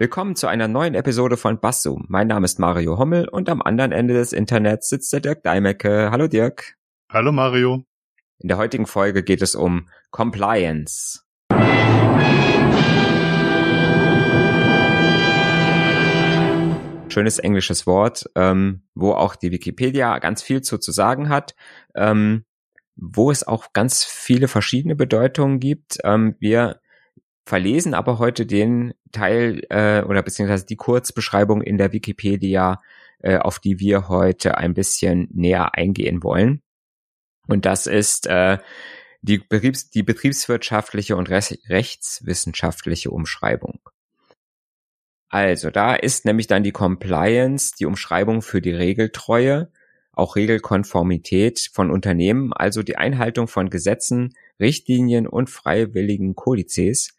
Willkommen zu einer neuen Episode von Basszoom. Mein Name ist Mario Hommel und am anderen Ende des Internets sitzt der Dirk Deimecke. Hallo Dirk. Hallo Mario. In der heutigen Folge geht es um Compliance. Schönes englisches Wort, ähm, wo auch die Wikipedia ganz viel zu, zu sagen hat, ähm, wo es auch ganz viele verschiedene Bedeutungen gibt. Ähm, wir verlesen aber heute den Teil äh, oder beziehungsweise die Kurzbeschreibung in der Wikipedia, äh, auf die wir heute ein bisschen näher eingehen wollen. Und das ist äh, die, Betriebs-, die betriebswirtschaftliche und rechtswissenschaftliche Umschreibung. Also da ist nämlich dann die Compliance, die Umschreibung für die Regeltreue, auch Regelkonformität von Unternehmen, also die Einhaltung von Gesetzen, Richtlinien und freiwilligen Kodizes,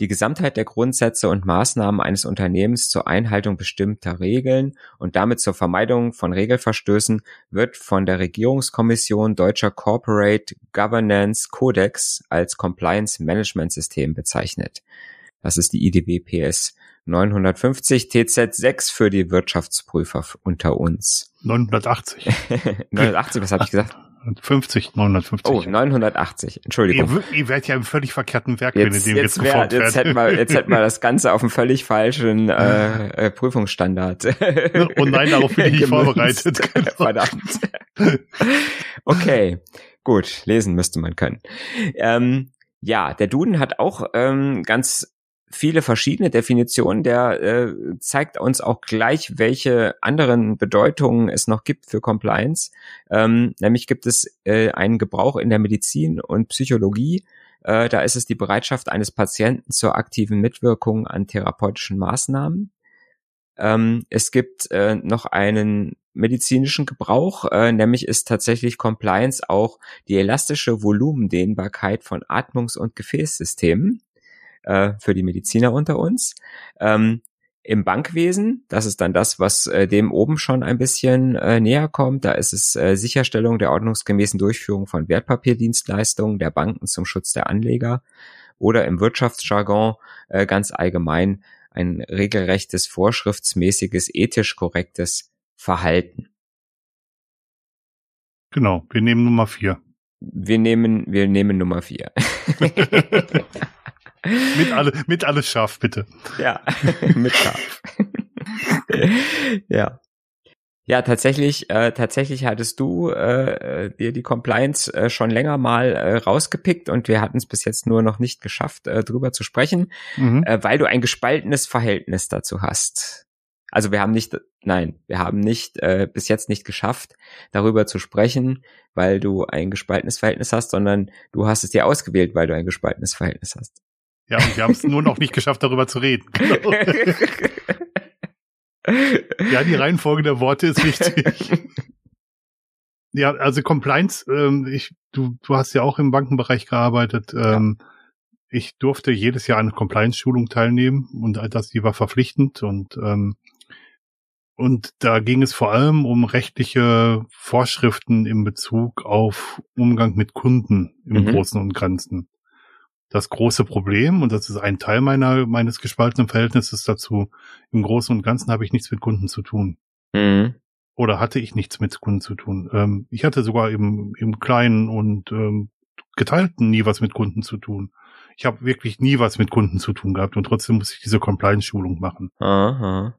die Gesamtheit der Grundsätze und Maßnahmen eines Unternehmens zur Einhaltung bestimmter Regeln und damit zur Vermeidung von Regelverstößen wird von der Regierungskommission Deutscher Corporate Governance Codex als Compliance Management System bezeichnet. Das ist die IDW PS 950 TZ6 für die Wirtschaftsprüfer unter uns. 980. 980, was habe ich gesagt? 50, 950. Oh, 980. Entschuldigung. Ihr, ihr werdet ja im völlig verkehrten Werk, jetzt, wenn ihr dem jetzt, jetzt, wär, jetzt hätten wir, jetzt hätten wir das Ganze auf einem völlig falschen äh, äh, Prüfungsstandard. oh nein, darauf bin ich nicht vorbereitet. Verdammt. okay, gut, lesen müsste man können. Ähm, ja, der Duden hat auch ähm, ganz viele verschiedene Definitionen. Der äh, zeigt uns auch gleich, welche anderen Bedeutungen es noch gibt für Compliance. Ähm, nämlich gibt es äh, einen Gebrauch in der Medizin und Psychologie. Äh, da ist es die Bereitschaft eines Patienten zur aktiven Mitwirkung an therapeutischen Maßnahmen. Ähm, es gibt äh, noch einen medizinischen Gebrauch, äh, nämlich ist tatsächlich Compliance auch die elastische Volumendehnbarkeit von Atmungs- und Gefäßsystemen äh, für die Mediziner unter uns. Ähm, Im Bankwesen, das ist dann das, was äh, dem oben schon ein bisschen äh, näher kommt, da ist es äh, Sicherstellung der ordnungsgemäßen Durchführung von Wertpapierdienstleistungen der Banken zum Schutz der Anleger oder im Wirtschaftsjargon äh, ganz allgemein ein regelrechtes, vorschriftsmäßiges, ethisch korrektes Verhalten. Genau, wir nehmen Nummer vier. Wir nehmen, wir nehmen Nummer vier. mit, alle, mit alles scharf, bitte. Ja, mit scharf. ja. Ja, tatsächlich, äh, tatsächlich hattest du äh, dir die Compliance äh, schon länger mal äh, rausgepickt und wir hatten es bis jetzt nur noch nicht geschafft, äh, drüber zu sprechen, mhm. äh, weil du ein gespaltenes Verhältnis dazu hast. Also wir haben nicht, nein, wir haben nicht äh, bis jetzt nicht geschafft, darüber zu sprechen, weil du ein gespaltenes Verhältnis hast, sondern du hast es dir ausgewählt, weil du ein gespaltenes Verhältnis hast. Ja, und wir haben es nur noch nicht geschafft, darüber zu reden. Genau. ja, die Reihenfolge der Worte ist wichtig. ja, also Compliance, ähm, ich, du, du hast ja auch im Bankenbereich gearbeitet. Ähm, ja. Ich durfte jedes Jahr eine Compliance-Schulung teilnehmen und das, die war verpflichtend und ähm, und da ging es vor allem um rechtliche Vorschriften in Bezug auf Umgang mit Kunden im mhm. Großen und Ganzen das große Problem, und das ist ein Teil meiner, meines gespaltenen Verhältnisses dazu, im Großen und Ganzen habe ich nichts mit Kunden zu tun. Mhm. Oder hatte ich nichts mit Kunden zu tun. Ähm, ich hatte sogar im, im Kleinen und ähm, Geteilten nie was mit Kunden zu tun. Ich habe wirklich nie was mit Kunden zu tun gehabt und trotzdem muss ich diese Compliance-Schulung machen. Aha.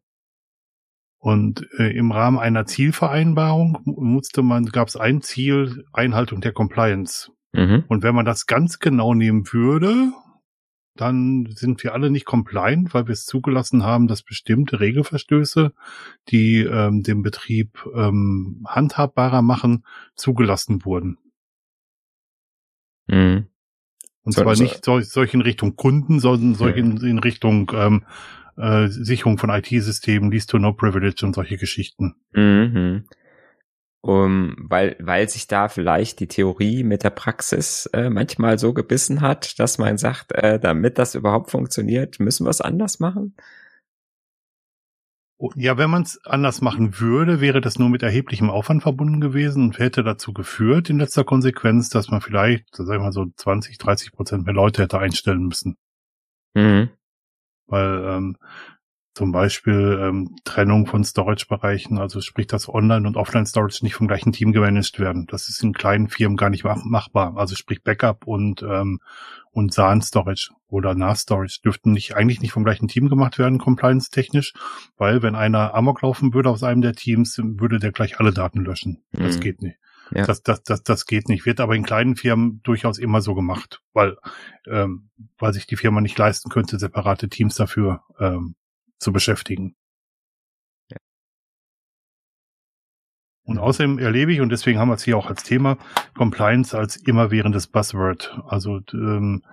Und äh, im Rahmen einer Zielvereinbarung musste man, gab es ein Ziel, Einhaltung der Compliance. Mhm. Und wenn man das ganz genau nehmen würde, dann sind wir alle nicht compliant, weil wir es zugelassen haben, dass bestimmte Regelverstöße, die ähm, den Betrieb ähm, handhabbarer machen, zugelassen wurden. Mhm. Und zwar nicht sol solch in Richtung Kunden, sondern solch in, in Richtung ähm, äh, Sicherung von IT-Systemen, Least to No Privilege und solche Geschichten. Mhm um, weil, weil sich da vielleicht die Theorie mit der Praxis äh, manchmal so gebissen hat, dass man sagt, äh, damit das überhaupt funktioniert, müssen wir es anders machen? Oh, ja, wenn man es anders machen würde, wäre das nur mit erheblichem Aufwand verbunden gewesen und hätte dazu geführt in letzter Konsequenz, dass man vielleicht, sag ich mal so 20, 30 Prozent mehr Leute hätte einstellen müssen. Mhm. Weil ähm, zum Beispiel ähm, Trennung von Storage-Bereichen, also sprich, dass Online- und Offline-Storage nicht vom gleichen Team gemanagt werden. Das ist in kleinen Firmen gar nicht mach machbar. Also sprich Backup und ähm, und SAN-Storage oder NAS-Storage dürften nicht eigentlich nicht vom gleichen Team gemacht werden, compliance-technisch, weil wenn einer Amok laufen würde aus einem der Teams, würde der gleich alle Daten löschen. Mhm. Das geht nicht. Ja. Das, das, das, das geht nicht. Wird aber in kleinen Firmen durchaus immer so gemacht, weil, ähm, weil sich die Firma nicht leisten könnte, separate Teams dafür ähm, zu beschäftigen. Ja. Und außerdem erlebe ich, und deswegen haben wir es hier auch als Thema, Compliance als immerwährendes Buzzword. Also ähm,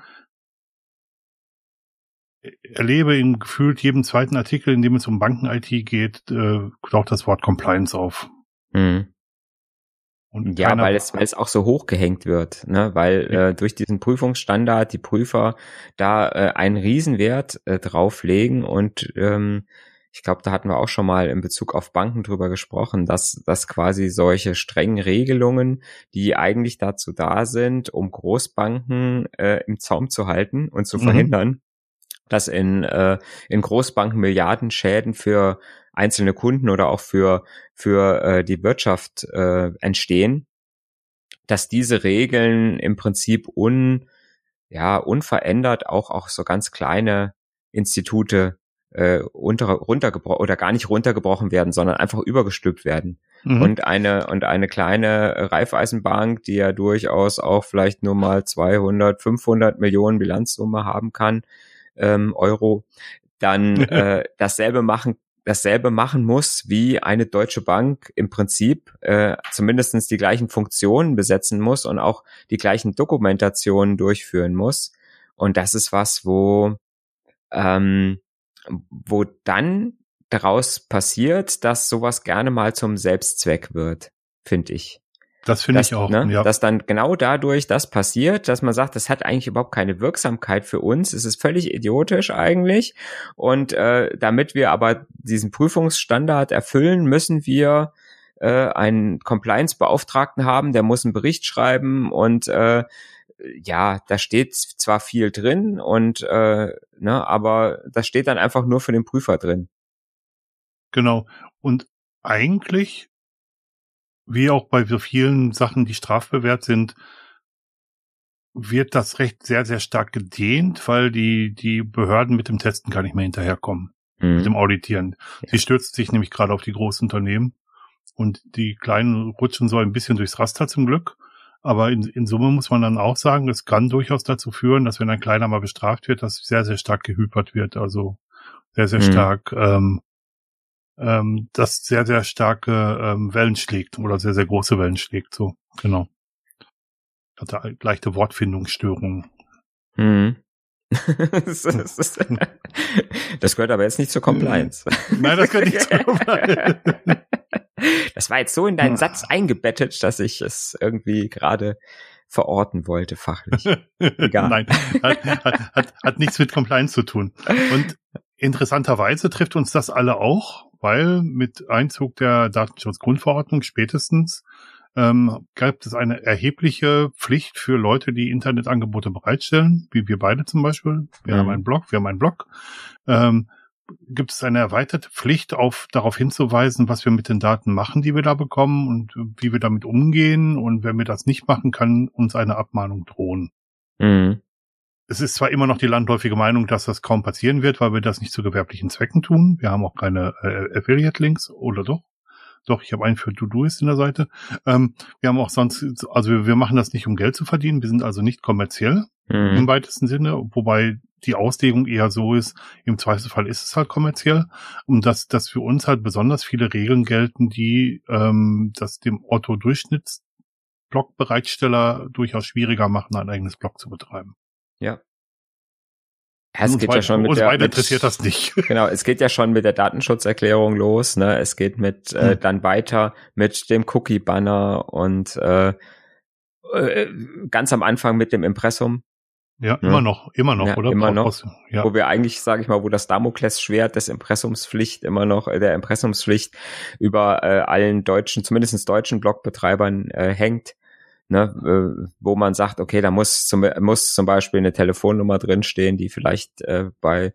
erlebe in gefühlt jedem zweiten Artikel, in dem es um Banken-IT geht, äh, taucht das Wort Compliance auf. Mhm. Und ja, weil es, weil es auch so hochgehängt wird, ne? weil ja. äh, durch diesen Prüfungsstandard die Prüfer da äh, einen Riesenwert äh, drauflegen und ähm, ich glaube, da hatten wir auch schon mal in Bezug auf Banken drüber gesprochen, dass, dass quasi solche strengen Regelungen, die eigentlich dazu da sind, um Großbanken äh, im Zaum zu halten und zu mhm. verhindern, dass in, äh, in Großbanken Milliardenschäden für einzelne Kunden oder auch für, für äh, die Wirtschaft äh, entstehen, dass diese Regeln im Prinzip un, ja, unverändert auch, auch so ganz kleine Institute äh, unter, runtergebrochen oder gar nicht runtergebrochen werden, sondern einfach übergestülpt werden. Mhm. Und eine und eine kleine Reifeisenbank, die ja durchaus auch vielleicht nur mal 200, 500 Millionen Bilanzsumme haben kann, ähm, Euro, dann äh, dasselbe machen dasselbe machen muss wie eine deutsche Bank im Prinzip äh, zumindestens die gleichen Funktionen besetzen muss und auch die gleichen Dokumentationen durchführen muss. Und das ist was, wo, ähm, wo dann daraus passiert, dass sowas gerne mal zum Selbstzweck wird, finde ich. Das finde ich auch. Ne, ja. Dass dann genau dadurch das passiert, dass man sagt, das hat eigentlich überhaupt keine Wirksamkeit für uns. Es ist völlig idiotisch eigentlich. Und äh, damit wir aber diesen Prüfungsstandard erfüllen, müssen wir äh, einen Compliance-Beauftragten haben, der muss einen Bericht schreiben und äh, ja, da steht zwar viel drin und äh, ne, aber das steht dann einfach nur für den Prüfer drin. Genau. Und eigentlich wie auch bei so vielen Sachen, die strafbewehrt sind, wird das Recht sehr, sehr stark gedehnt, weil die, die Behörden mit dem Testen gar nicht mehr hinterherkommen, mhm. mit dem Auditieren. Ja. Sie stürzt sich nämlich gerade auf die großen Unternehmen und die kleinen rutschen so ein bisschen durchs Raster zum Glück. Aber in, in Summe muss man dann auch sagen, es kann durchaus dazu führen, dass wenn ein kleiner mal bestraft wird, dass sehr, sehr stark gehypert wird. Also sehr, sehr mhm. stark ähm, ähm, das sehr, sehr starke ähm, Wellen schlägt oder sehr, sehr große Wellen schlägt. So, genau. Hatte leichte Wortfindungsstörungen. Mhm. das gehört aber jetzt nicht zur Compliance. Nein, das gehört nicht zur Compliance. Das war jetzt so in deinen Satz eingebettet, dass ich es irgendwie gerade verorten wollte, fachlich. Egal. Nein, hat, hat, hat, hat nichts mit Compliance zu tun. Und interessanterweise trifft uns das alle auch, weil mit Einzug der Datenschutzgrundverordnung spätestens ähm, gab es eine erhebliche Pflicht für Leute, die Internetangebote bereitstellen, wie wir beide zum Beispiel. Wir mhm. haben einen Blog, wir haben einen Blog. Ähm, gibt es eine erweiterte Pflicht, auf, darauf hinzuweisen, was wir mit den Daten machen, die wir da bekommen und wie wir damit umgehen. Und wenn wir das nicht machen, kann uns eine Abmahnung drohen. Mhm es ist zwar immer noch die landläufige Meinung, dass das kaum passieren wird, weil wir das nicht zu gewerblichen Zwecken tun. Wir haben auch keine äh, Affiliate-Links, oder doch? Doch, ich habe einen für Todoist in der Seite. Ähm, wir haben auch sonst, also wir, wir, machen das nicht, um Geld zu verdienen. Wir sind also nicht kommerziell mhm. im weitesten Sinne, wobei die Auslegung eher so ist, im Zweifelsfall ist es halt kommerziell. Und dass, dass für uns halt besonders viele Regeln gelten, die ähm, das dem Otto-Durchschnitts-Blog-Bereitsteller durchaus schwieriger machen, ein eigenes Blog zu betreiben. Ja. Es geht ja schon mit der, mit, interessiert das nicht. Genau, es geht ja schon mit der Datenschutzerklärung los. Ne? Es geht mit äh, hm. dann weiter mit dem Cookie-Banner und äh, äh, ganz am Anfang mit dem Impressum. Ja, ja, immer noch, immer noch, ja, oder? Immer noch. Ja. Wo wir eigentlich, sage ich mal, wo das Damoklesschwert des Impressumspflicht immer noch, äh, der Impressumspflicht über äh, allen deutschen, zumindestens deutschen Blogbetreibern äh, hängt ne, äh, wo man sagt, okay, da muss zum, muss zum Beispiel eine Telefonnummer drinstehen, die vielleicht äh, bei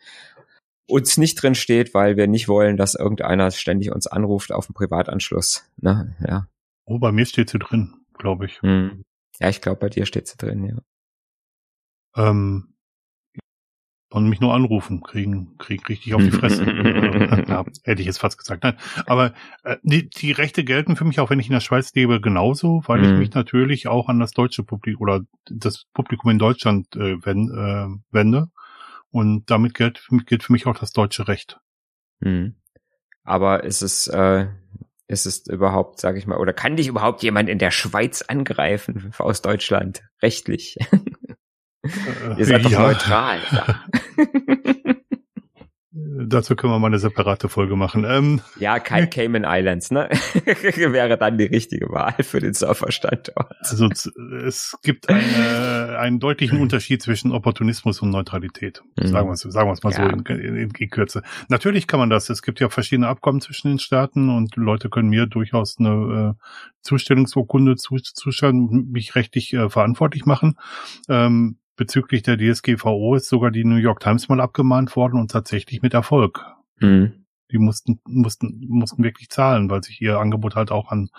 uns nicht drin steht, weil wir nicht wollen, dass irgendeiner ständig uns anruft auf dem Privatanschluss. Ne? Ja. Oh, bei mir steht sie drin, glaube ich. Hm. Ja, ich glaube, bei dir steht sie drin, ja. Ähm, und mich nur anrufen, kriegen, krieg richtig auf die Fresse. ja, hätte ich jetzt fast gesagt. Nein, aber äh, die, die Rechte gelten für mich, auch wenn ich in der Schweiz lebe, genauso, weil mhm. ich mich natürlich auch an das deutsche Publikum oder das Publikum in Deutschland äh, wenn, äh, wende. Und damit gilt, gilt für mich auch das deutsche Recht. Mhm. Aber ist es, äh, ist es überhaupt, sage ich mal, oder kann dich überhaupt jemand in der Schweiz angreifen aus Deutschland rechtlich? Äh, Ihr seid ja. doch neutral. Ja. Dazu können wir mal eine separate Folge machen. Ähm, ja, kein Cayman Islands, ne? Wäre dann die richtige Wahl für den Surferstandort. Also es gibt eine, einen deutlichen Unterschied zwischen Opportunismus und Neutralität. Mhm. Sagen wir es sagen wir's mal ja. so in, in, in, Kürze. Natürlich kann man das. Es gibt ja verschiedene Abkommen zwischen den Staaten und Leute können mir durchaus eine äh, Zustellungsurkunde zu, zustellen, mich rechtlich äh, verantwortlich machen. Ähm, bezüglich der DSGVO ist sogar die New York Times mal abgemahnt worden und tatsächlich mit Erfolg. Mhm. Die mussten, mussten, mussten wirklich zahlen, weil sich ihr Angebot halt auch an,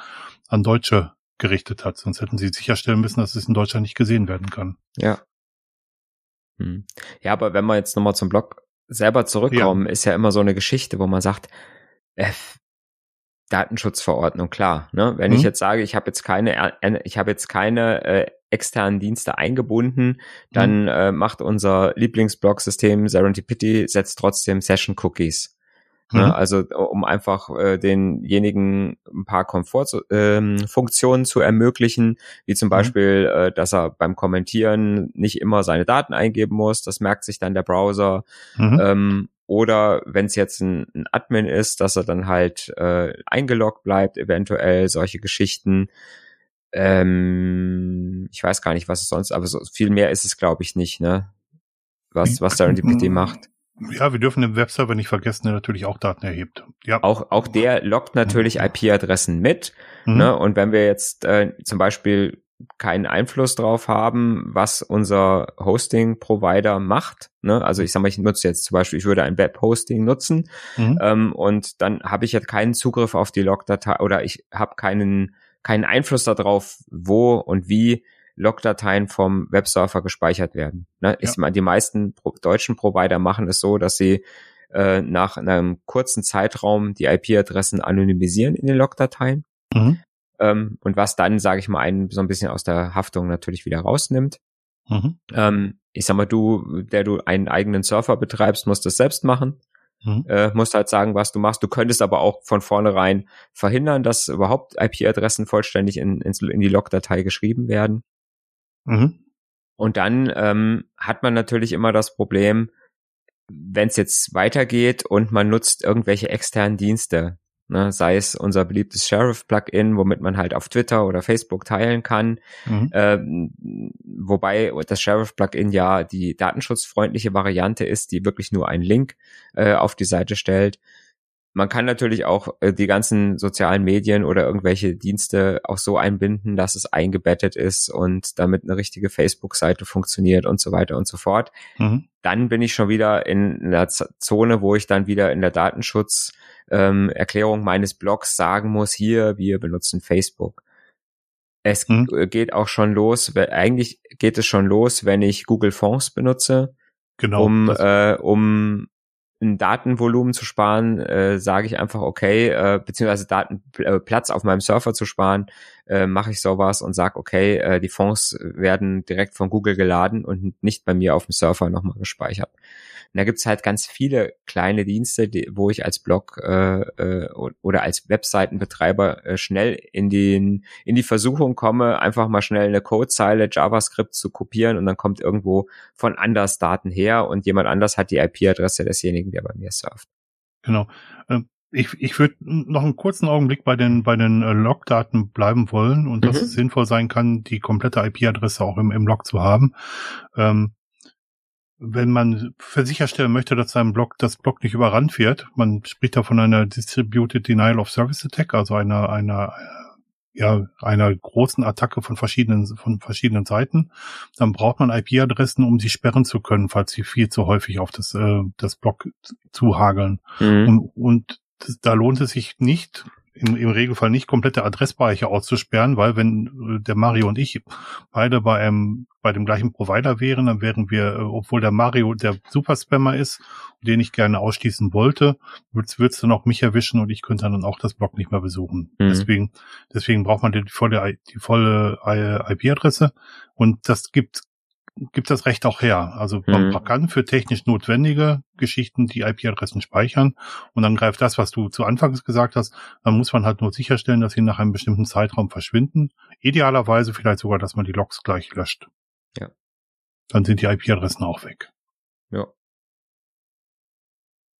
an Deutsche gerichtet hat. Sonst hätten sie sicherstellen müssen, dass es in Deutschland nicht gesehen werden kann. Ja. Hm. Ja, aber wenn wir jetzt nochmal zum Blog selber zurückkommen, ja. ist ja immer so eine Geschichte, wo man sagt, äh, Datenschutzverordnung, klar. Ne? Wenn mhm. ich jetzt sage, ich habe jetzt keine, ich habe jetzt keine äh, externen Dienste eingebunden, dann mhm. äh, macht unser Lieblingsblog-System Serendipity setzt trotzdem Session Cookies. Ne? Mhm. Ne? Also um einfach äh, denjenigen ein paar Komfortfunktionen ähm, zu ermöglichen, wie zum mhm. Beispiel, äh, dass er beim Kommentieren nicht immer seine Daten eingeben muss. Das merkt sich dann der Browser. Mhm. Ähm, oder wenn es jetzt ein, ein, Admin ist, dass er dann halt äh, eingeloggt bleibt, eventuell solche Geschichten. Ähm, ich weiß gar nicht, was es sonst, aber so viel mehr ist es, glaube ich, nicht, ne? Was, was Serendipity macht. Ja, wir dürfen den Webserver nicht vergessen, der natürlich auch Daten erhebt. Ja. Auch, auch der lockt natürlich mhm. IP-Adressen mit. Mhm. Ne? Und wenn wir jetzt äh, zum Beispiel keinen Einfluss drauf haben, was unser Hosting-Provider macht. Ne? Also ich sage mal, ich nutze jetzt zum Beispiel, ich würde ein Web-Hosting nutzen mhm. ähm, und dann habe ich jetzt keinen Zugriff auf die Logdatei oder ich habe keinen keinen Einfluss darauf, wo und wie Logdateien vom Websurfer gespeichert werden. Ne? Ja. Ich die meisten deutschen Provider machen es so, dass sie äh, nach einem kurzen Zeitraum die IP-Adressen anonymisieren in den Logdateien. Mhm. Ähm, und was dann, sage ich mal, einen so ein bisschen aus der Haftung natürlich wieder rausnimmt. Mhm. Ähm, ich sag mal, du, der du einen eigenen Surfer betreibst, musst das selbst machen. Mhm. Äh, musst halt sagen, was du machst. Du könntest aber auch von vornherein verhindern, dass überhaupt IP-Adressen vollständig in, in, in die Logdatei geschrieben werden. Mhm. Und dann ähm, hat man natürlich immer das Problem, wenn es jetzt weitergeht und man nutzt irgendwelche externen Dienste, ne, sei es unser beliebtes Sheriff-Plugin, womit man halt auf Twitter oder Facebook teilen kann, mhm. ähm, wobei das Sheriff-Plugin ja die datenschutzfreundliche Variante ist, die wirklich nur einen Link äh, auf die Seite stellt. Man kann natürlich auch äh, die ganzen sozialen Medien oder irgendwelche Dienste auch so einbinden, dass es eingebettet ist und damit eine richtige Facebook-Seite funktioniert und so weiter und so fort. Mhm. Dann bin ich schon wieder in einer Zone, wo ich dann wieder in der Datenschutzerklärung ähm, meines Blogs sagen muss, hier, wir benutzen Facebook. Es mhm. geht auch schon los, eigentlich geht es schon los, wenn ich Google Fonds benutze, genau, um, äh, um ein Datenvolumen zu sparen, äh, sage ich einfach, okay, äh, beziehungsweise Datenplatz äh, auf meinem Server zu sparen, äh, mache ich sowas und sage, okay, äh, die Fonds werden direkt von Google geladen und nicht bei mir auf dem Server nochmal gespeichert. Und da gibt's halt ganz viele kleine Dienste, die, wo ich als Blog äh, äh, oder als Webseitenbetreiber äh, schnell in, den, in die Versuchung komme, einfach mal schnell eine Codezeile JavaScript zu kopieren und dann kommt irgendwo von anders Daten her und jemand anders hat die IP-Adresse desjenigen, der bei mir surft. Genau. Ähm, ich, ich würde noch einen kurzen Augenblick bei den bei den äh, Logdaten bleiben wollen und mhm. dass es sinnvoll sein kann, die komplette IP-Adresse auch im, im Log zu haben. Ähm, wenn man für sicherstellen möchte, dass sein Block, das Block nicht überrannt wird, man spricht da von einer Distributed Denial of Service Attack, also einer, einer ja, einer großen Attacke von verschiedenen, von verschiedenen Seiten, dann braucht man IP-Adressen, um sie sperren zu können, falls sie viel zu häufig auf das, äh, das Block zuhageln. Mhm. Und, und das, da lohnt es sich nicht, im, im Regelfall nicht komplette Adressbereiche auszusperren, weil wenn äh, der Mario und ich beide bei einem bei dem gleichen Provider wären, dann wären wir, äh, obwohl der Mario der Superspammer ist, den ich gerne ausschließen wollte, würdest, würdest du noch mich erwischen und ich könnte dann auch das Blog nicht mehr besuchen. Mhm. Deswegen, deswegen braucht man die volle, die volle IP-Adresse und das gibt gibt das Recht auch her. Also man mhm. kann für technisch notwendige Geschichten die IP-Adressen speichern und dann greift das, was du zu Anfangs gesagt hast, dann muss man halt nur sicherstellen, dass sie nach einem bestimmten Zeitraum verschwinden. Idealerweise vielleicht sogar, dass man die Logs gleich löscht. Ja. Dann sind die IP-Adressen auch weg. Ja.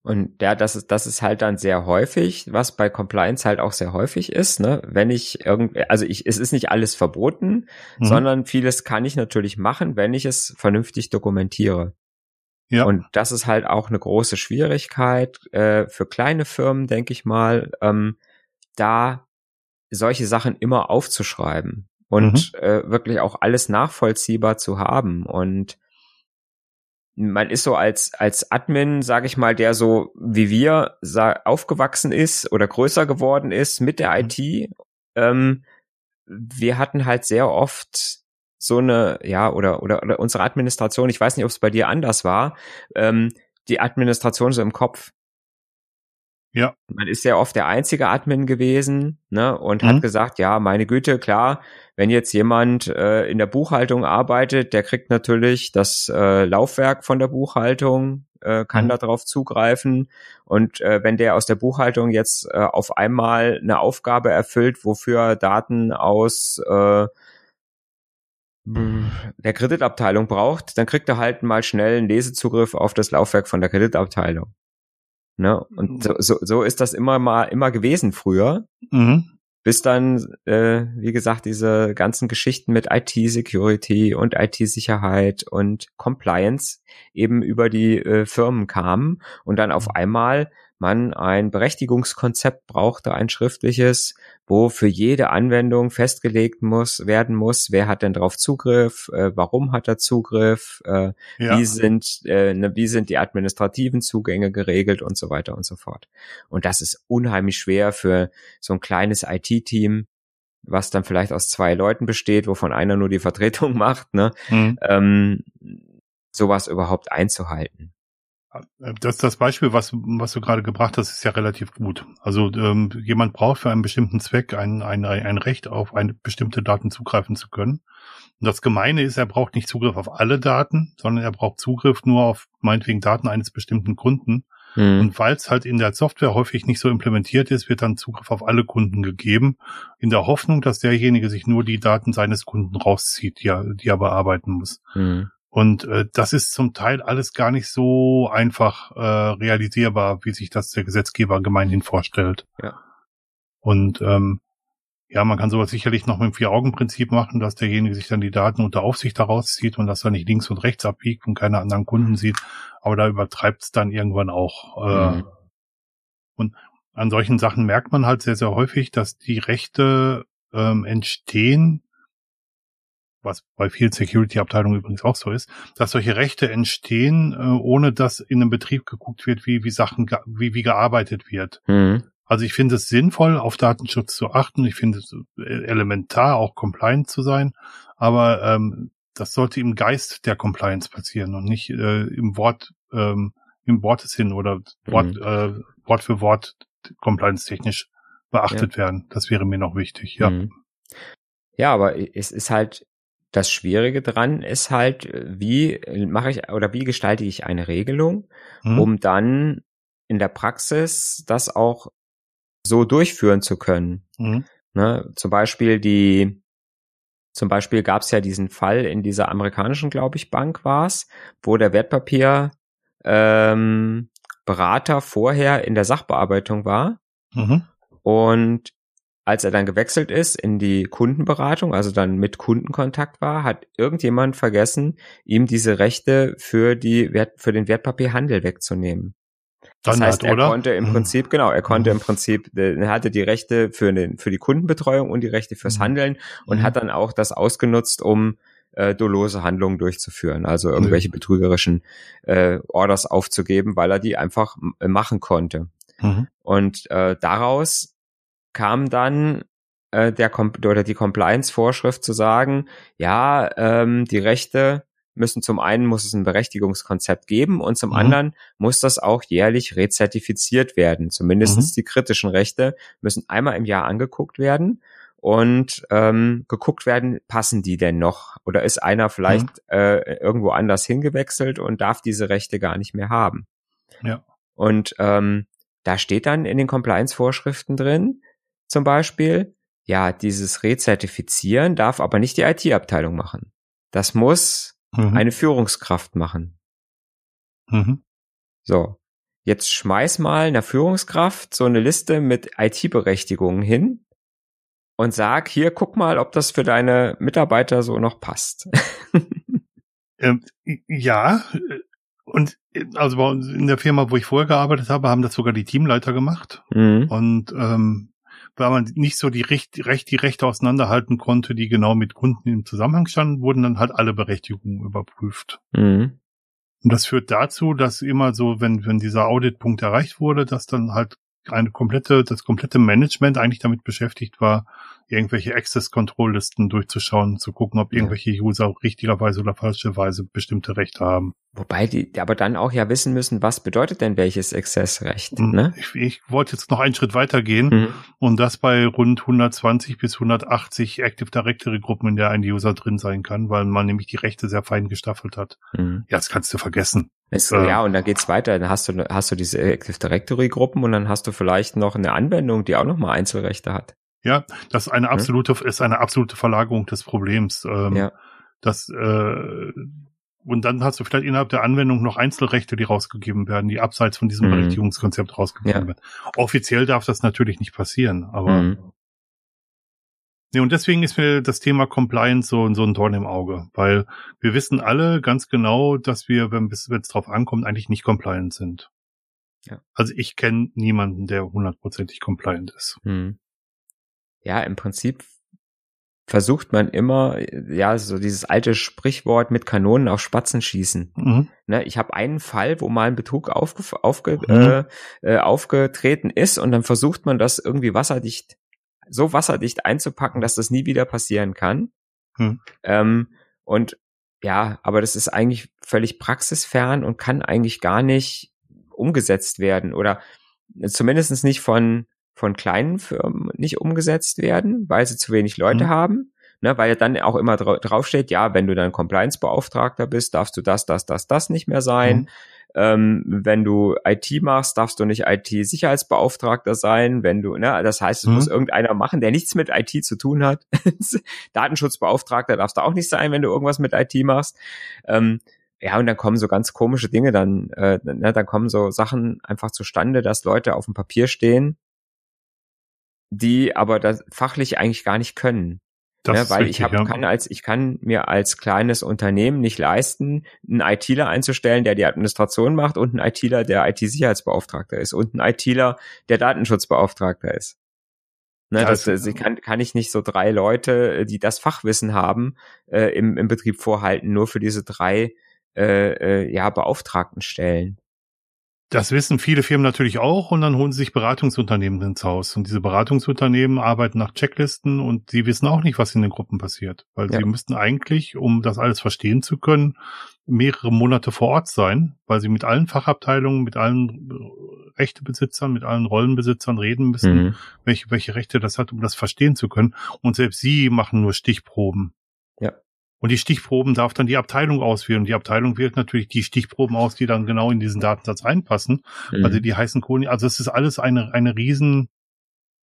Und ja, das ist, das ist halt dann sehr häufig, was bei Compliance halt auch sehr häufig ist, ne? Wenn ich irgendwie, also ich, es ist nicht alles verboten, mhm. sondern vieles kann ich natürlich machen, wenn ich es vernünftig dokumentiere. Ja. Und das ist halt auch eine große Schwierigkeit äh, für kleine Firmen, denke ich mal, ähm, da solche Sachen immer aufzuschreiben und mhm. äh, wirklich auch alles nachvollziehbar zu haben und man ist so als als Admin, sage ich mal, der so wie wir aufgewachsen ist oder größer geworden ist mit der mhm. IT. Ähm, wir hatten halt sehr oft so eine, ja, oder, oder, oder unsere Administration, ich weiß nicht, ob es bei dir anders war, ähm, die Administration so im Kopf. Ja. Man ist ja oft der einzige Admin gewesen, ne, und mhm. hat gesagt, ja, meine Güte, klar, wenn jetzt jemand äh, in der Buchhaltung arbeitet, der kriegt natürlich das äh, Laufwerk von der Buchhaltung, äh, kann mhm. darauf zugreifen. Und äh, wenn der aus der Buchhaltung jetzt äh, auf einmal eine Aufgabe erfüllt, wofür Daten aus äh, der Kreditabteilung braucht, dann kriegt er halt mal schnell einen Lesezugriff auf das Laufwerk von der Kreditabteilung. Ne? Und so, so, so ist das immer mal immer gewesen früher. Mhm. Bis dann, äh, wie gesagt, diese ganzen Geschichten mit IT-Security und IT-Sicherheit und Compliance eben über die äh, Firmen kamen und dann auf einmal man ein Berechtigungskonzept brauchte, ein schriftliches, wo für jede Anwendung festgelegt muss, werden muss, wer hat denn drauf Zugriff, äh, warum hat er Zugriff, äh, ja. wie sind, äh, ne, wie sind die administrativen Zugänge geregelt und so weiter und so fort. Und das ist unheimlich schwer für so ein kleines IT-Team, was dann vielleicht aus zwei Leuten besteht, wovon einer nur die Vertretung macht, ne, mhm. ähm, sowas überhaupt einzuhalten. Das, das Beispiel, was, was du gerade gebracht hast, ist ja relativ gut. Also ähm, jemand braucht für einen bestimmten Zweck ein, ein, ein Recht, auf eine bestimmte Daten zugreifen zu können. Und das Gemeine ist, er braucht nicht Zugriff auf alle Daten, sondern er braucht Zugriff nur auf meinetwegen Daten eines bestimmten Kunden. Mhm. Und weil es halt in der Software häufig nicht so implementiert ist, wird dann Zugriff auf alle Kunden gegeben, in der Hoffnung, dass derjenige sich nur die Daten seines Kunden rauszieht, die er, die er bearbeiten muss. Mhm. Und äh, das ist zum Teil alles gar nicht so einfach äh, realisierbar, wie sich das der Gesetzgeber gemeinhin vorstellt. Ja. Und ähm, ja, man kann sowas sicherlich noch mit dem Vier-Augen-Prinzip machen, dass derjenige sich dann die Daten unter Aufsicht daraus zieht und dass er nicht links und rechts abbiegt und keine anderen Kunden sieht. Aber da übertreibt es dann irgendwann auch. Äh, mhm. Und an solchen Sachen merkt man halt sehr, sehr häufig, dass die Rechte ähm, entstehen was bei vielen Security-Abteilungen übrigens auch so ist, dass solche Rechte entstehen, äh, ohne dass in einem Betrieb geguckt wird, wie, wie Sachen, wie, wie gearbeitet wird. Mhm. Also ich finde es sinnvoll, auf Datenschutz zu achten. Ich finde es äh, elementar, auch compliant zu sein. Aber ähm, das sollte im Geist der Compliance passieren und nicht äh, im Wort, ähm, im Wortesinn oder Wort, mhm. äh, Wort für Wort compliance-technisch beachtet ja. werden. Das wäre mir noch wichtig, ja. Mhm. Ja, aber es ist halt das Schwierige dran ist halt, wie mache ich oder wie gestalte ich eine Regelung, mhm. um dann in der Praxis das auch so durchführen zu können. Mhm. Ne, zum Beispiel die, zum Beispiel gab es ja diesen Fall in dieser amerikanischen, glaube ich, Bank war es, wo der Wertpapier ähm, Berater vorher in der Sachbearbeitung war. Mhm. Und als er dann gewechselt ist in die Kundenberatung, also dann mit Kundenkontakt war, hat irgendjemand vergessen, ihm diese Rechte für die Wert, für den Wertpapierhandel wegzunehmen. Das Standard, heißt, er oder? konnte im Mhm. Prinzip, genau, er konnte Mhm. im Prinzip, äh, er hatte die Rechte für, den, für die Kundenbetreuung und die Rechte fürs Mhm. Handeln und Mhm. hat dann auch das ausgenutzt, um äh, dolose Handlungen durchzuführen, also irgendwelche betrügerischen äh, Orders aufzugeben, weil er die einfach äh, machen konnte. Mhm. Und äh, daraus kam dann äh, der oder die Compliance-Vorschrift zu sagen, ja, ähm, die Rechte müssen zum einen muss es ein Berechtigungskonzept geben und zum Mhm. anderen muss das auch jährlich rezertifiziert werden. Zumindest Mhm. die kritischen Rechte müssen einmal im Jahr angeguckt werden und ähm, geguckt werden, passen die denn noch? Oder ist einer vielleicht äh, irgendwo anders hingewechselt und darf diese Rechte gar nicht mehr haben? Ja. Und ähm, da steht dann in den Compliance-Vorschriften drin, zum Beispiel, ja, dieses Rezertifizieren darf aber nicht die IT-Abteilung machen. Das muss Mhm. eine Führungskraft machen. Mhm. So. Jetzt schmeiß mal einer Führungskraft so eine Liste mit IT-Berechtigungen hin und sag, hier, guck mal, ob das für deine Mitarbeiter so noch passt. Ähm, ja, und also bei uns in der Firma, wo ich vorher gearbeitet habe, haben das sogar die Teamleiter gemacht. mhm. Und ähm, weil man nicht so die, Recht, Recht, die Rechte auseinanderhalten konnte, die genau mit Kunden im Zusammenhang standen, wurden dann halt alle Berechtigungen überprüft. Mhm. Und das führt dazu, dass immer so, wenn, wenn dieser Auditpunkt erreicht wurde, dass dann halt eine komplette, das komplette Management eigentlich damit beschäftigt war, irgendwelche Access-Control-Listen durchzuschauen, zu gucken, ob irgendwelche User richtigerweise oder falscherweise bestimmte Rechte haben. Wobei die aber dann auch ja wissen müssen, was bedeutet denn welches Accessrecht, Mhm. ne? Ich, ich wollte jetzt noch einen Schritt weitergehen Mhm. und das bei rund 120 bis 180 Active Directory Gruppen, in der ein User drin sein kann, weil man nämlich die Rechte sehr fein gestaffelt hat. Mhm. Ja, das kannst du vergessen. Es, Ja. ja, und dann geht's weiter. Dann hast du, hast du diese Active Directory Gruppen und dann hast du vielleicht noch eine Anwendung, die auch nochmal Einzelrechte hat. Ja, das ist eine absolute, ist eine absolute Verlagerung des Problems. Ähm, Ja. Das, äh, und dann hast du vielleicht innerhalb der Anwendung noch Einzelrechte, die rausgegeben werden, die abseits von diesem Mhm. Berechtigungskonzept rausgegeben Ja. werden. Offiziell darf das natürlich nicht passieren, aber Mhm. nee, und deswegen ist mir das Thema Compliance so, so ein Dorn im Auge, weil wir wissen alle ganz genau, dass wir, wenn es drauf ankommt, eigentlich nicht compliant sind. Ja. Also ich kenne niemanden, der hundertprozentig compliant ist. Mhm. Ja, im Prinzip versucht man immer, ja, so dieses alte Sprichwort mit Kanonen auf Spatzen schießen. Mhm. Ne, ich habe einen Fall, wo mal ein Betrug aufge aufge Mhm. äh, äh, aufgetreten ist und dann versucht man das irgendwie wasserdicht, so wasserdicht einzupacken, dass das nie wieder passieren kann. Mhm. Ähm, und ja, aber das ist eigentlich völlig praxisfern und kann eigentlich gar nicht umgesetzt werden oder zumindest nicht von von kleinen Firmen nicht umgesetzt werden, weil sie zu wenig Leute Mhm. haben. Ne, weil dann auch immer dra draufsteht, ja, wenn du dann Compliance-Beauftragter bist, darfst du das, das, das, das nicht mehr sein. Mhm. Ähm, wenn du IT machst, darfst du nicht IT-Sicherheitsbeauftragter sein. Wenn du, ne, das heißt, es Mhm. muss irgendeiner machen, der nichts mit IT zu tun hat. Datenschutzbeauftragter darfst du auch nicht sein, wenn du irgendwas mit IT machst. Ähm, ja, und dann kommen so ganz komische Dinge dann, äh, ne, dann kommen so Sachen einfach zustande, dass Leute auf dem Papier stehen, die aber das fachlich eigentlich gar nicht können. Ne, weil richtig, ich hab, ja. kann als ich kann mir als kleines Unternehmen nicht leisten, einen ITler einzustellen, der die Administration macht und einen ITler, der IT-Sicherheitsbeauftragter ist und einen ITler, der Datenschutzbeauftragter ist. Ne, Ja, das, das- das kann, kann ich nicht so drei Leute, die das Fachwissen haben, äh, im, im Betrieb vorhalten, nur für diese drei äh, äh, ja, Beauftragten stellen. Das wissen viele Firmen natürlich auch und dann holen sie sich Beratungsunternehmen ins Haus. Und diese Beratungsunternehmen arbeiten nach Checklisten und sie wissen auch nicht, was in den Gruppen passiert. Weil Ja. sie müssten eigentlich, um das alles verstehen zu können, mehrere Monate vor Ort sein, weil sie mit allen Fachabteilungen, mit allen äh, Rechtebesitzern, mit allen Rollenbesitzern reden müssen, Mhm. welche, welche Rechte das hat, um das verstehen zu können. Und selbst sie machen nur Stichproben. Und die Stichproben darf dann die Abteilung auswählen. Und die Abteilung wählt natürlich die Stichproben aus, die dann genau in diesen Datensatz reinpassen. Mhm. Also die heißen Koni, also es ist alles eine, eine riesen,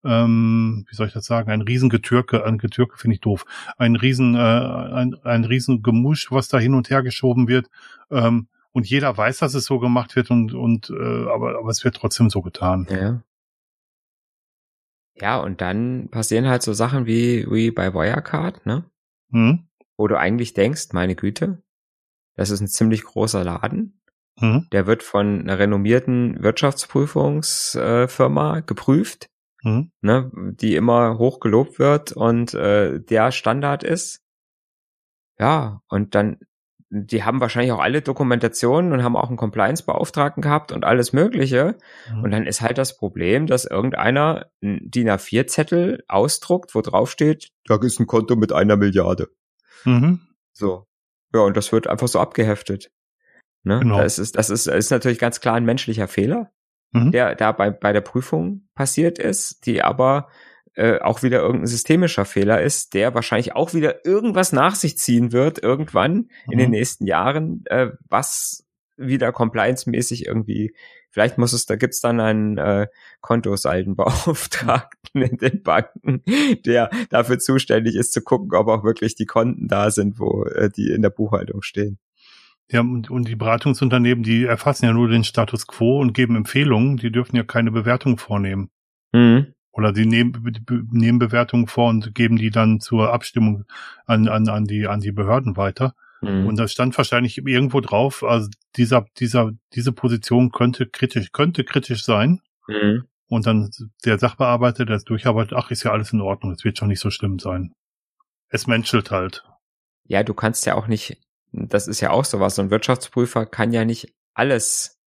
ähm, wie soll ich das sagen, ein riesen Getürke, ein Getürke finde ich doof, ein riesen, äh, ein, ein riesen Gemusch, was da hin und her geschoben wird. Ähm, und jeder weiß, dass es so gemacht wird und, und äh, aber, aber es wird trotzdem so getan. Ja. Ja, und dann passieren halt so Sachen wie, wie bei Wirecard, ne? Hm? Wo du eigentlich denkst, meine Güte, das ist ein ziemlich großer Laden. Mhm. Der wird von einer renommierten Wirtschaftsprüfungsfirma geprüft, mhm. ne, die immer hoch gelobt wird und äh, der Standard ist. Ja, und dann die haben wahrscheinlich auch alle Dokumentationen und haben auch einen Compliance-Beauftragten gehabt und alles Mögliche. Mhm. Und dann ist halt das Problem, dass irgendeiner einen DIN A4-Zettel ausdruckt, wo drauf steht, da ist ein Konto mit einer Milliarde. Mhm. So. Ja, und das wird einfach so abgeheftet. Ne? Genau. Das ist, das ist, ist natürlich ganz klar ein menschlicher Fehler, mhm. der da bei, bei der Prüfung passiert ist, die aber äh, auch wieder irgendein systemischer Fehler ist, der wahrscheinlich auch wieder irgendwas nach sich ziehen wird irgendwann mhm. in den mhm. nächsten Jahren, äh, was wieder compliance-mäßig irgendwie, vielleicht muss es, da gibt's dann einen äh, Kontosaldenbeauftragten in den Banken, der dafür zuständig ist zu gucken, ob auch wirklich die Konten da sind, wo äh, die in der Buchhaltung stehen. Ja, und, und die Beratungsunternehmen, die erfassen ja nur den Status quo und geben Empfehlungen, die dürfen ja keine Bewertung vornehmen. Mhm. Oder die nehmen, nehmen Bewertungen vor und geben die dann zur Abstimmung an, an, an, die, an die Behörden weiter. Mhm. Und da stand wahrscheinlich irgendwo drauf, also dieser, dieser, diese Position könnte kritisch, könnte kritisch sein. Mhm. Und dann der Sachbearbeiter, der es durcharbeitet, ach, ist ja alles in Ordnung, es wird schon nicht so schlimm sein. Es menschelt halt. Ja, du kannst ja auch nicht, das ist ja auch sowas, so ein Wirtschaftsprüfer kann ja nicht alles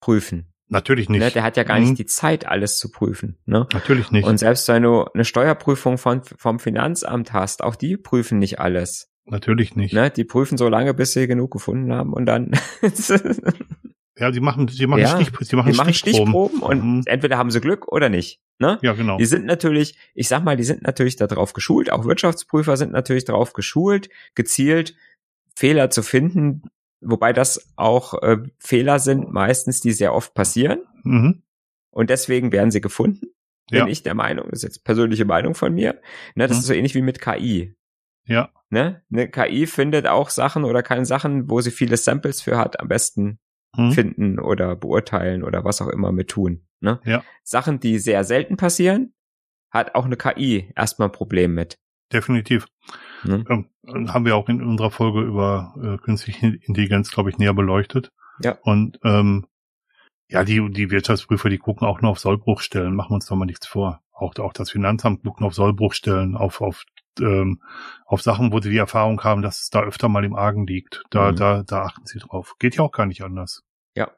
prüfen. Natürlich nicht. Ne, der hat ja gar mhm. nicht die Zeit, alles zu prüfen. Ne? Natürlich nicht. Und selbst wenn du eine Steuerprüfung von, vom Finanzamt hast, auch die prüfen nicht alles. Natürlich nicht. Ne? Die prüfen so lange, bis sie genug gefunden haben und dann. ja, sie machen, sie machen, ja, Stich, sie machen, die machen Stichproben. und mhm. entweder haben sie Glück oder nicht. Ne? Ja, genau. Die sind natürlich, ich sag mal, die sind natürlich darauf geschult, auch Wirtschaftsprüfer sind natürlich darauf geschult, gezielt Fehler zu finden, wobei das auch äh, Fehler sind, meistens, die sehr oft passieren. Mhm. Und deswegen werden sie gefunden. Bin ja. ich der Meinung, das ist jetzt persönliche Meinung von mir. Ne, das mhm. ist so ähnlich wie mit KI. Ja. Ne? Eine KI findet auch Sachen oder kann Sachen, wo sie viele Samples für hat, am besten mhm. finden oder beurteilen oder was auch immer mit tun. Ne? Ja. Sachen, die sehr selten passieren, hat auch eine KI erstmal ein Problem mit. Definitiv. Mhm. Ähm, haben wir auch in unserer Folge über äh, künstliche Intelligenz, glaube ich, näher beleuchtet. Ja. Und ähm, ja, die, die Wirtschaftsprüfer, die gucken auch nur auf Sollbruchstellen, machen wir uns doch mal nichts vor. Auch, auch das Finanzamt guckt nur auf Sollbruchstellen, auf, auf, ähm, auf Sachen, wo sie die Erfahrung haben, dass es da öfter mal im Argen liegt. Da, mhm. da, da achten sie drauf. Geht ja auch gar nicht anders. Ja.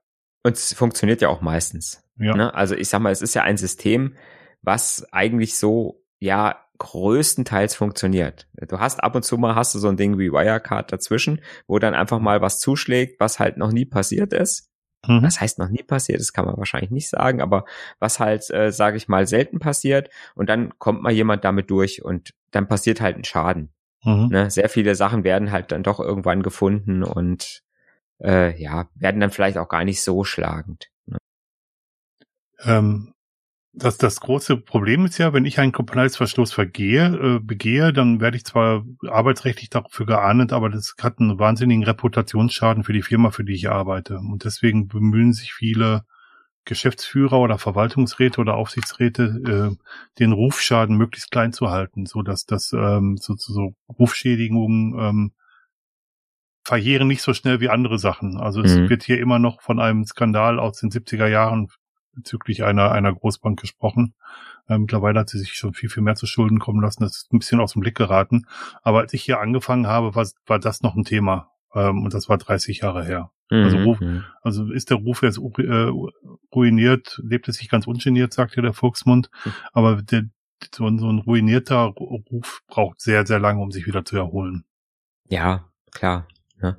Und es funktioniert ja auch meistens. Ja. Ne? Also ich sag mal, es ist ja ein System, was eigentlich so, ja, größtenteils funktioniert. Du hast ab und zu mal hast du so ein Ding wie Wirecard dazwischen, wo dann einfach mal was zuschlägt, was halt noch nie passiert ist. Mhm. Das heißt noch nie passiert, das kann man wahrscheinlich nicht sagen, aber was halt, äh, sage ich mal, selten passiert und dann kommt mal jemand damit durch und dann passiert halt ein Schaden. Mhm. Ne? Sehr viele Sachen werden halt dann doch irgendwann gefunden und äh, ja, werden dann vielleicht auch gar nicht so schlagend. Ne? Ähm, das, das große Problem ist ja, wenn ich einen Compliance-Verstoß vergehe, äh, begehe, dann werde ich zwar arbeitsrechtlich dafür geahndet, aber das hat einen wahnsinnigen Reputationsschaden für die Firma, für die ich arbeite. Und deswegen bemühen sich viele Geschäftsführer oder Verwaltungsräte oder Aufsichtsräte, äh, den Rufschaden möglichst klein zu halten, so dass das ähm, so, so Rufschädigungen ähm, verjähren nicht so schnell wie andere Sachen. Also es mhm. wird hier immer noch von einem Skandal aus den 70er Jahren bezüglich einer, einer Großbank gesprochen. Äh, mittlerweile hat sie sich schon viel, viel mehr zu Schulden kommen lassen. Das ist ein bisschen aus dem Blick geraten. Aber als ich hier angefangen habe, war, war das noch ein Thema. Ähm, und das war 30 Jahre her. Mhm. Also, Ruf, mhm. also ist der Ruf jetzt äh, ruiniert, lebt es sich ganz ungeniert, sagt ja der Volksmund. Mhm. Aber der, so, ein, so ein ruinierter Ruf braucht sehr, sehr lange, um sich wieder zu erholen. Ja, klar. Ja.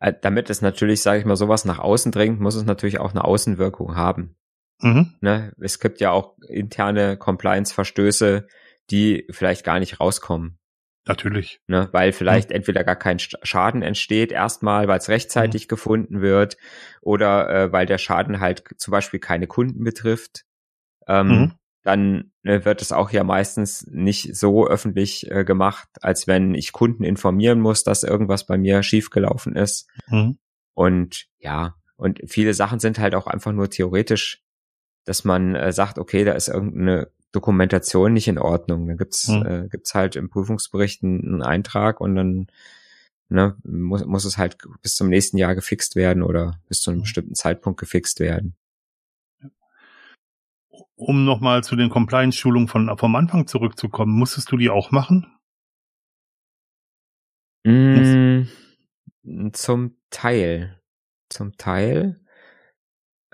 Äh, damit es natürlich, sage ich mal, sowas nach außen dringt, muss es natürlich auch eine Außenwirkung haben. Mhm. Ne? Es gibt ja auch interne Compliance-Verstöße, die vielleicht gar nicht rauskommen. Natürlich. Ne? Weil vielleicht mhm. entweder gar kein Schaden entsteht erstmal, weil es rechtzeitig mhm. gefunden wird oder äh, weil der Schaden halt zum Beispiel keine Kunden betrifft. Ähm, mhm. Dann ne, wird es auch ja meistens nicht so öffentlich äh, gemacht, als wenn ich Kunden informieren muss, dass irgendwas bei mir schiefgelaufen ist. Mhm. Und ja, und viele Sachen sind halt auch einfach nur theoretisch dass man äh, sagt, okay, da ist irgendeine Dokumentation nicht in Ordnung. Da gibt's hm. äh, gibt's halt im Prüfungsbericht einen, Eintrag und dann ne, muss, muss es halt bis zum nächsten Jahr gefixt werden oder bis zu einem mhm. bestimmten Zeitpunkt gefixt werden. Um nochmal zu den Compliance-Schulungen von vom Anfang zurückzukommen, musstest du die auch machen? Mm, zum Teil. Zum Teil.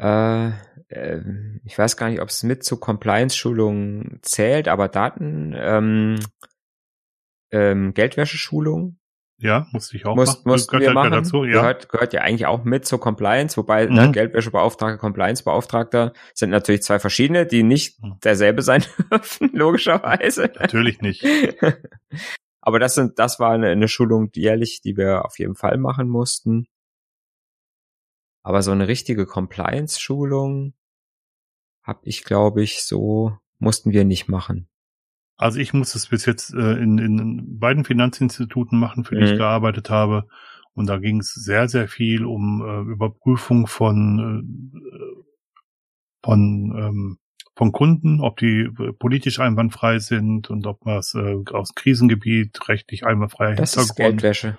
Äh, äh, ich weiß gar nicht, ob es mit zu Compliance-Schulungen zählt, aber Daten, ähm, ähm, Geldwäscheschulung ja, musste ich auch Muss, machen. Mussten wir machen. Dazu, ja. gehört, gehört ja eigentlich auch mit zur Compliance, wobei ne, mhm. ne, Geldwäschebeauftragter, Compliance-Beauftragter sind natürlich zwei verschiedene, die nicht mhm. derselbe sein dürfen, logischerweise. Natürlich nicht. Aber das sind, das war eine, eine Schulung jährlich, die wir auf jeden Fall machen mussten. Aber so eine richtige Compliance-Schulung habe ich, glaube ich, so mussten wir nicht machen. Also ich muss es bis jetzt äh, in, in beiden Finanzinstituten machen, für die mhm. ich gearbeitet habe. Und da ging es sehr, sehr viel um äh, Überprüfung von, äh, von, ähm, von Kunden, ob die äh, politisch einwandfrei sind und ob was äh, aus Krisengebiet rechtlich einwandfrei das. Ist Geldwäsche.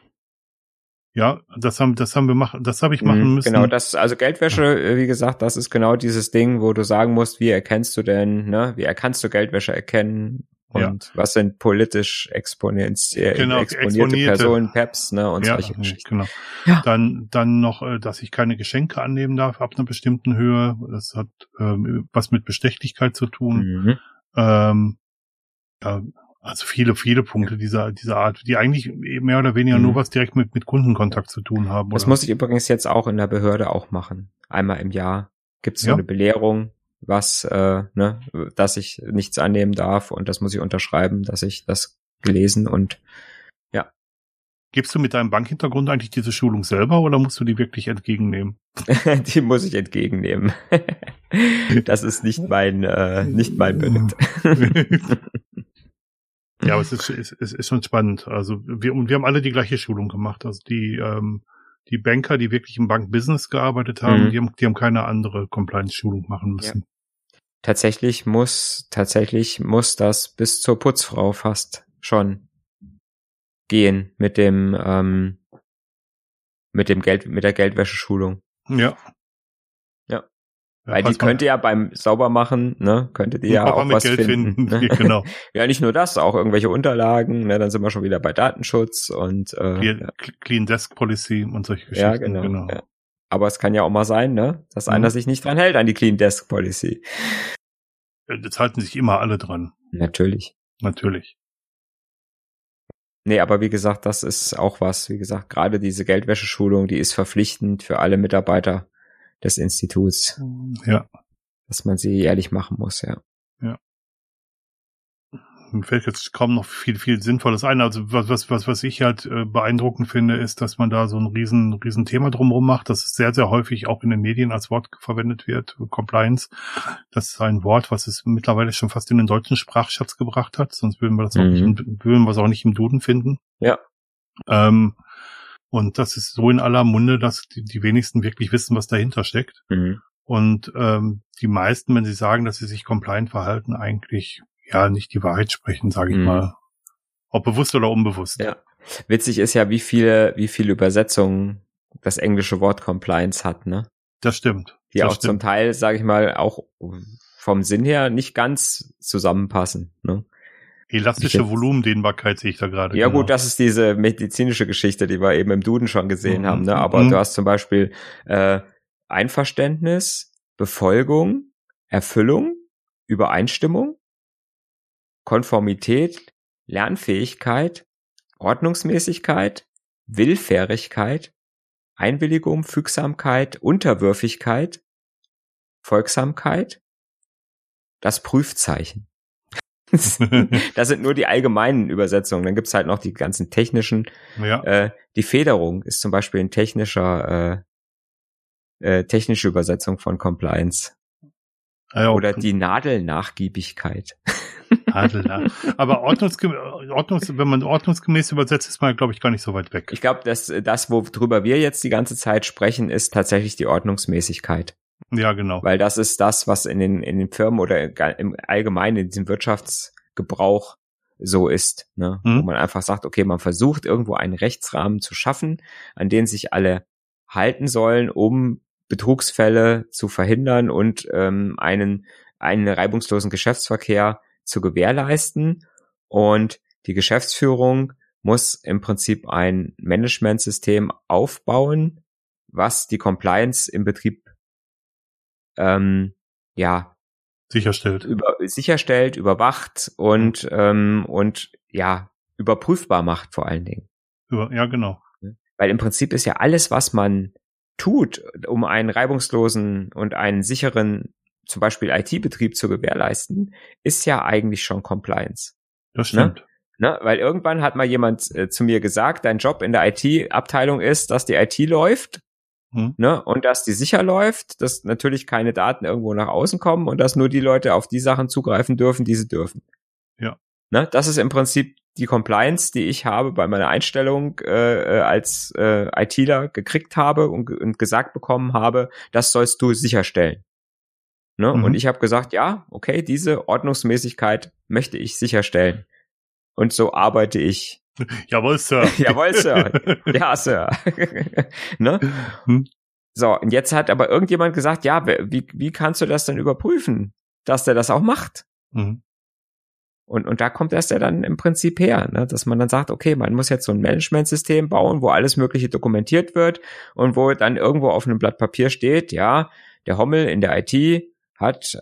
Ja, das haben, das haben wir machen, das habe ich machen mhm, müssen. Genau, das, also Geldwäsche, äh, wie gesagt, das ist genau dieses Ding, wo du sagen musst, wie erkennst du denn, ne, wie erkannst du Geldwäsche erkennen? Und ja. was sind politisch exponentiell genau, exponierte Personen, PEPs, ne, und ja, solche Geschichten. Genau. Ja. Dann, dann noch, äh, dass ich keine Geschenke annehmen darf ab einer bestimmten Höhe. Das hat ähm, was mit Bestechlichkeit zu tun. Mhm. Ähm, ja, also viele, viele Punkte dieser, dieser Art, die eigentlich mehr oder weniger mhm. nur was direkt mit, mit Kundenkontakt zu tun haben. Das oder? muss ich übrigens jetzt auch in der Behörde auch machen. Einmal im Jahr gibt es so ja. eine Belehrung, was, äh, ne, dass ich nichts annehmen darf und das muss ich unterschreiben, dass ich das gelesen und ja. Gibst du mit deinem Bankhintergrund eigentlich diese Schulung selber oder musst du die wirklich entgegennehmen? die muss ich entgegennehmen. das ist nicht mein, äh, nicht mein Bericht. ja, aber es ist, es, es ist schon spannend. Also wir, und wir haben alle die gleiche Schulung gemacht. Also die, ähm, die Banker, die wirklich im Bankbusiness gearbeitet haben, mhm. die, haben die haben keine andere Compliance-Schulung machen müssen tatsächlich muss, tatsächlich muss das bis zur Putzfrau fast schon gehen mit dem, ähm, mit dem Geld, mit der Geldwäscheschulung. Ja. Ja. Weil die könnte ja beim Saubermachen, ne, könnte die ja auch was Geld finden. finden. Ne? Genau. ja, nicht nur das, auch irgendwelche Unterlagen, ne, dann sind wir schon wieder bei Datenschutz und äh, Clean, ja. Clean Desk Policy und solche Geschichten. Ja, genau. genau. Ja. Aber es kann ja auch mal sein, ne, dass mhm. einer sich nicht dran hält an die Clean Desk Policy. Das halten sich immer alle dran. Natürlich. Natürlich. Nee, aber wie gesagt, das ist auch was. Wie gesagt, gerade diese Geldwäscheschulung, die ist verpflichtend für alle Mitarbeiter des Instituts. Ja. Dass man sie jährlich machen muss, ja. Ja mir fällt jetzt kaum noch viel, viel Sinnvolles ein. Also was, was, was, was ich halt äh, beeindruckend finde, ist, dass man da so ein riesen, riesen Thema drumherum macht, dass es sehr, sehr häufig auch in den Medien als Wort verwendet wird. Compliance, das ist ein Wort, was es mittlerweile schon fast in den deutschen Sprachschatz gebracht hat, sonst würden wir das auch nicht, mhm. würden wir es auch nicht im Duden finden. Ja. Ähm, und das ist so in aller Munde, dass die, die wenigsten wirklich wissen, was dahinter steckt. Mhm. Und ähm, die meisten, wenn sie sagen, dass sie sich compliant verhalten, eigentlich ja nicht die Wahrheit sprechen, sage ich mhm. mal. Ob bewusst oder unbewusst. Ja. Witzig ist ja, wie viele, wie viele Übersetzungen das englische Wort Compliance hat, ne? Das stimmt. Die das auch stimmt. zum Teil, sage ich mal, auch vom Sinn her nicht ganz zusammenpassen. Ne? Elastische Volumendehnbarkeit sehe ich da gerade. Ja genau. gut, das ist diese medizinische Geschichte, die wir eben im Duden schon gesehen mhm. haben. Ne? Aber mhm. du hast zum Beispiel äh, Einverständnis, Befolgung, Erfüllung, Übereinstimmung, Konformität, Lernfähigkeit, Ordnungsmäßigkeit, Willfährigkeit, Einwilligung, Fügsamkeit, Unterwürfigkeit, Folgsamkeit, das Prüfzeichen. das sind nur die allgemeinen Übersetzungen. Dann gibt's halt noch die ganzen technischen. Ja. Äh, die Federung ist zum Beispiel ein technischer, äh, äh, technische Übersetzung von Compliance. Ja, Oder die Nadelnachgiebigkeit. Aber ordnungsgemäß, ordnungs, wenn man ordnungsgemäß übersetzt, ist man, glaube ich, gar nicht so weit weg. Ich glaube, dass das, worüber wir jetzt die ganze Zeit sprechen, ist tatsächlich die Ordnungsmäßigkeit. Ja, genau. Weil das ist das, was in den, in den Firmen oder im Allgemeinen in diesem Wirtschaftsgebrauch so ist, ne? Mhm. wo man einfach sagt, okay, man versucht irgendwo einen Rechtsrahmen zu schaffen, an den sich alle halten sollen, um Betrugsfälle zu verhindern und ähm, einen, einen reibungslosen Geschäftsverkehr zu gewährleisten. Und die Geschäftsführung muss im Prinzip ein Managementsystem aufbauen, was die Compliance im Betrieb ähm, ja sicherstellt, über, sicherstellt, überwacht und ähm, und ja überprüfbar macht vor allen Dingen. Ja, genau. Weil im Prinzip ist ja alles, was man tut, um einen reibungslosen und einen sicheren, zum Beispiel IT-Betrieb zu gewährleisten, ist ja eigentlich schon Compliance. Das stimmt. Ne? Ne? Weil irgendwann hat mal jemand äh, zu mir gesagt, dein Job in der IT-Abteilung ist, dass die IT läuft hm. ne? und dass die sicher läuft, dass natürlich keine Daten irgendwo nach außen kommen und dass nur die Leute auf die Sachen zugreifen dürfen, die sie dürfen. Ja. Ne? Das ist im Prinzip die Compliance, die ich habe bei meiner Einstellung äh, äh als äh, ITler gekriegt habe und, und gesagt bekommen habe, das sollst du sicherstellen. Ne? Mhm. Und ich habe gesagt, ja, okay, diese Ordnungsmäßigkeit möchte ich sicherstellen. Und so arbeite ich. Jawohl, Sir. Jawohl, Sir. Ja, Sir. ne? Hm. So, und jetzt hat aber irgendjemand gesagt, ja, wie, wie kannst du das denn überprüfen, dass der das auch macht? Mhm. Und, und da kommt das ja dann im Prinzip her, ne? dass man dann sagt, okay, man muss jetzt so ein Managementsystem bauen, wo alles Mögliche dokumentiert wird und wo dann irgendwo auf einem Blatt Papier steht, ja, der Hommel in der IT hat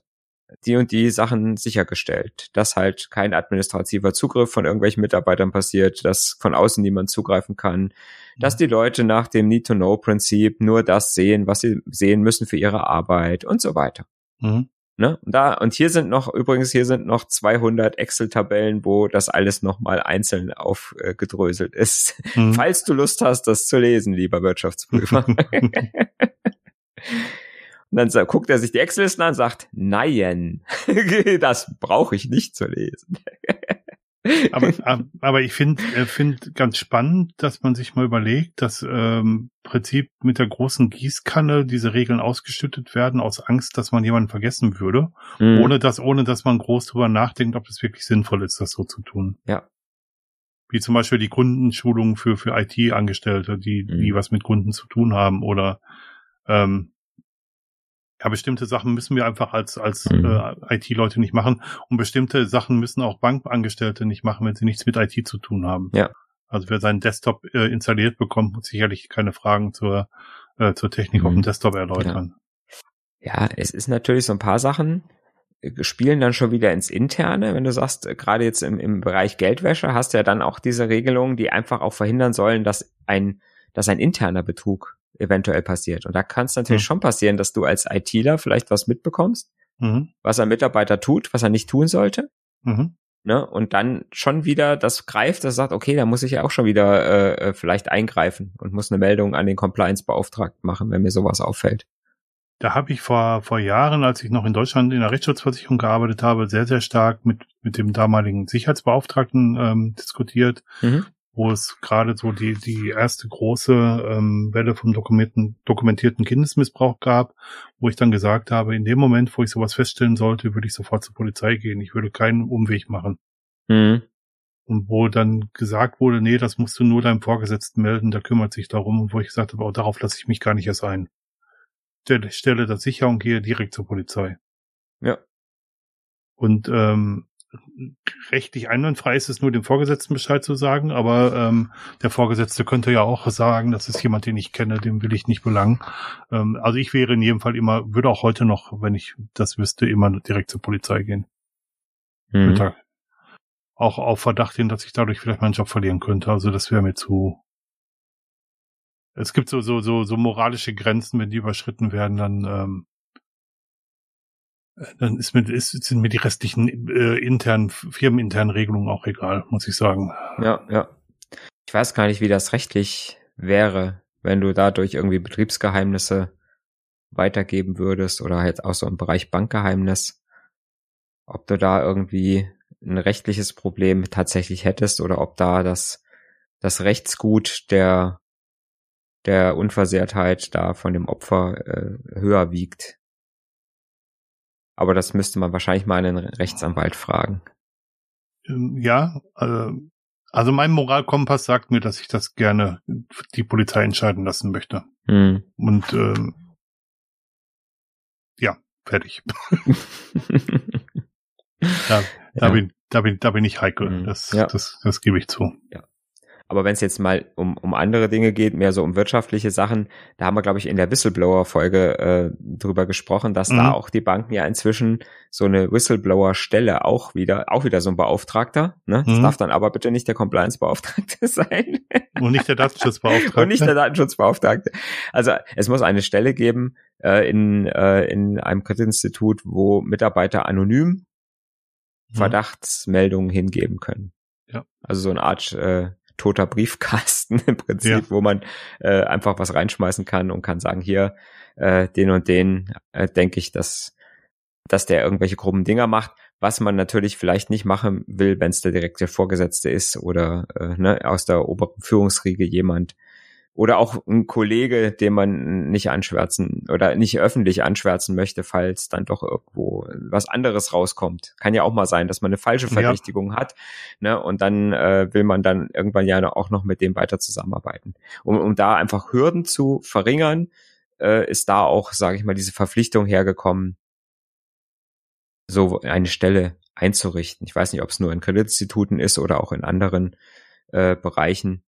die und die Sachen sichergestellt, dass halt kein administrativer Zugriff von irgendwelchen Mitarbeitern passiert, dass von außen niemand zugreifen kann, dass die Leute nach dem Need-to-Know-Prinzip nur das sehen, was sie sehen müssen für ihre Arbeit und so weiter. Mhm. Ne? Und da, und hier sind noch, übrigens, hier sind noch 200 Excel-Tabellen, wo das alles nochmal einzeln aufgedröselt ist. Mhm. Falls du Lust hast, das zu lesen, lieber Wirtschaftsprüfer. Und dann guckt er sich die Excel-Listen an und sagt, nein, das brauche ich nicht zu lesen. aber, aber ich finde äh, find ganz spannend, dass man sich mal überlegt, dass ähm, Prinzip mit der großen Gießkanne diese Regeln ausgeschüttet werden aus Angst, dass man jemanden vergessen würde, mhm. ohne dass ohne dass man groß drüber nachdenkt, ob es wirklich sinnvoll ist, das so zu tun. Ja. Wie zum Beispiel die Kundenschulungen für für IT-Angestellte, die mhm. die was mit Kunden zu tun haben oder ähm, ja, bestimmte Sachen müssen wir einfach als, als mhm. äh, IT-Leute nicht machen. Und bestimmte Sachen müssen auch Bankangestellte nicht machen, wenn sie nichts mit IT zu tun haben. Ja. Also wer seinen Desktop äh, installiert bekommt, muss sicherlich keine Fragen zur, äh, zur Technik mhm. auf dem Desktop erläutern. Ja. ja, es ist natürlich so ein paar Sachen, äh, spielen dann schon wieder ins Interne. Wenn du sagst, äh, gerade jetzt im, im Bereich Geldwäsche hast du ja dann auch diese Regelungen, die einfach auch verhindern sollen, dass ein, dass ein interner Betrug eventuell passiert. Und da kann es natürlich mhm. schon passieren, dass du als ITler vielleicht was mitbekommst, mhm. was ein Mitarbeiter tut, was er nicht tun sollte. Mhm. Ne? Und dann schon wieder das greift, das sagt, okay, da muss ich ja auch schon wieder äh, äh, vielleicht eingreifen und muss eine Meldung an den Compliance-Beauftragten machen, wenn mir sowas auffällt. Da habe ich vor, vor Jahren, als ich noch in Deutschland in der Rechtsschutzversicherung gearbeitet habe, sehr, sehr stark mit, mit dem damaligen Sicherheitsbeauftragten ähm, diskutiert, mhm wo es gerade so die, die erste große ähm, Welle vom dokumentierten, dokumentierten Kindesmissbrauch gab, wo ich dann gesagt habe, in dem Moment, wo ich sowas feststellen sollte, würde ich sofort zur Polizei gehen. Ich würde keinen Umweg machen. Mhm. Und wo dann gesagt wurde, nee, das musst du nur deinem Vorgesetzten melden, der kümmert sich darum. Und wo ich gesagt habe, oh, darauf lasse ich mich gar nicht erst ein. Stelle, stelle das sicher und gehe direkt zur Polizei. Ja. Und ähm, rechtlich einwandfrei ist es nur dem Vorgesetzten Bescheid zu sagen, aber ähm, der Vorgesetzte könnte ja auch sagen, das ist jemand, den ich kenne, dem will ich nicht belangen. Ähm, also ich wäre in jedem Fall immer, würde auch heute noch, wenn ich das wüsste, immer direkt zur Polizei gehen. Mhm. Auch auf Verdacht hin, dass ich dadurch vielleicht meinen Job verlieren könnte. Also das wäre mir zu. Es gibt so, so, so, so moralische Grenzen, wenn die überschritten werden, dann ähm, dann ist mir, ist, sind mir die restlichen äh, internen, firmeninternen Regelungen auch egal, muss ich sagen. Ja, ja. Ich weiß gar nicht, wie das rechtlich wäre, wenn du dadurch irgendwie Betriebsgeheimnisse weitergeben würdest oder halt auch so im Bereich Bankgeheimnis, ob du da irgendwie ein rechtliches Problem tatsächlich hättest oder ob da das, das Rechtsgut der, der Unversehrtheit da von dem Opfer äh, höher wiegt. Aber das müsste man wahrscheinlich mal einen Rechtsanwalt fragen. Ähm, ja, also, also mein Moralkompass sagt mir, dass ich das gerne die Polizei entscheiden lassen möchte. Hm. Und ähm, ja, fertig. da, da, ja. bin, da, bin, da bin ich heikel. Hm. Das, ja. das, das gebe ich zu. Ja. Aber wenn es jetzt mal um, um andere Dinge geht, mehr so um wirtschaftliche Sachen, da haben wir, glaube ich, in der Whistleblower-Folge äh, drüber gesprochen, dass mhm. da auch die Banken ja inzwischen so eine Whistleblower-Stelle auch wieder, auch wieder so ein Beauftragter. Ne? Das mhm. darf dann aber bitte nicht der Compliance-Beauftragte sein. Und nicht der Datenschutzbeauftragte. Und nicht der Datenschutzbeauftragte. Also es muss eine Stelle geben äh, in, äh, in einem Kreditinstitut, wo Mitarbeiter anonym mhm. Verdachtsmeldungen hingeben können. Ja. Also so eine Art äh, toter Briefkasten im Prinzip, ja. wo man äh, einfach was reinschmeißen kann und kann sagen, hier, äh, den und den äh, denke ich, dass, dass der irgendwelche groben Dinger macht, was man natürlich vielleicht nicht machen will, wenn es der direkte Vorgesetzte ist oder äh, ne, aus der oberen Führungsriege jemand, oder auch ein Kollege, den man nicht anschwärzen oder nicht öffentlich anschwärzen möchte, falls dann doch irgendwo was anderes rauskommt. Kann ja auch mal sein, dass man eine falsche Verdächtigung ja. hat, ne? Und dann äh, will man dann irgendwann ja auch noch mit dem weiter zusammenarbeiten. Um, um da einfach Hürden zu verringern, äh, ist da auch, sage ich mal, diese Verpflichtung hergekommen, so eine Stelle einzurichten. Ich weiß nicht, ob es nur in Kreditinstituten ist oder auch in anderen äh, Bereichen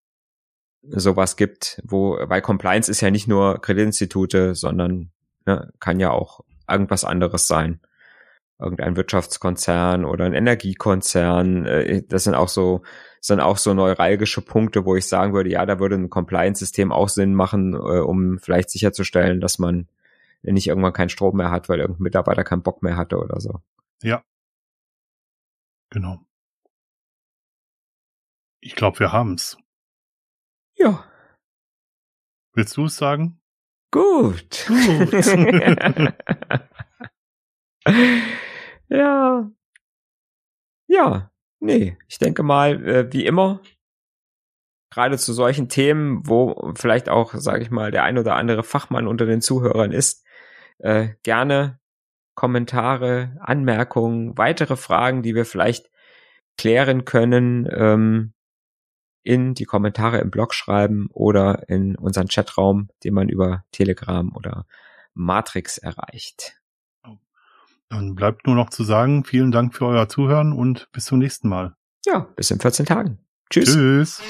sowas gibt, wo, weil Compliance ist ja nicht nur Kreditinstitute, sondern ne, kann ja auch irgendwas anderes sein. Irgendein Wirtschaftskonzern oder ein Energiekonzern. Äh, das sind auch so, sind auch so neuralgische Punkte, wo ich sagen würde, ja, da würde ein Compliance-System auch Sinn machen, äh, um vielleicht sicherzustellen, dass man nicht irgendwann keinen Strom mehr hat, weil irgendein Mitarbeiter keinen Bock mehr hatte oder so. Ja. Genau. Ich glaube, wir haben's. Ja. Willst du es sagen? Gut. Gut. ja. Ja. Nee, ich denke mal, äh, wie immer, gerade zu solchen Themen, wo vielleicht auch, sage ich mal, der ein oder andere Fachmann unter den Zuhörern ist, äh, gerne Kommentare, Anmerkungen, weitere Fragen, die wir vielleicht klären können, ähm, in die Kommentare im Blog schreiben oder in unseren Chatraum, den man über Telegram oder Matrix erreicht. Dann bleibt nur noch zu sagen, vielen Dank für euer Zuhören und bis zum nächsten Mal. Ja, bis in 14 Tagen. Tschüss. Tschüss.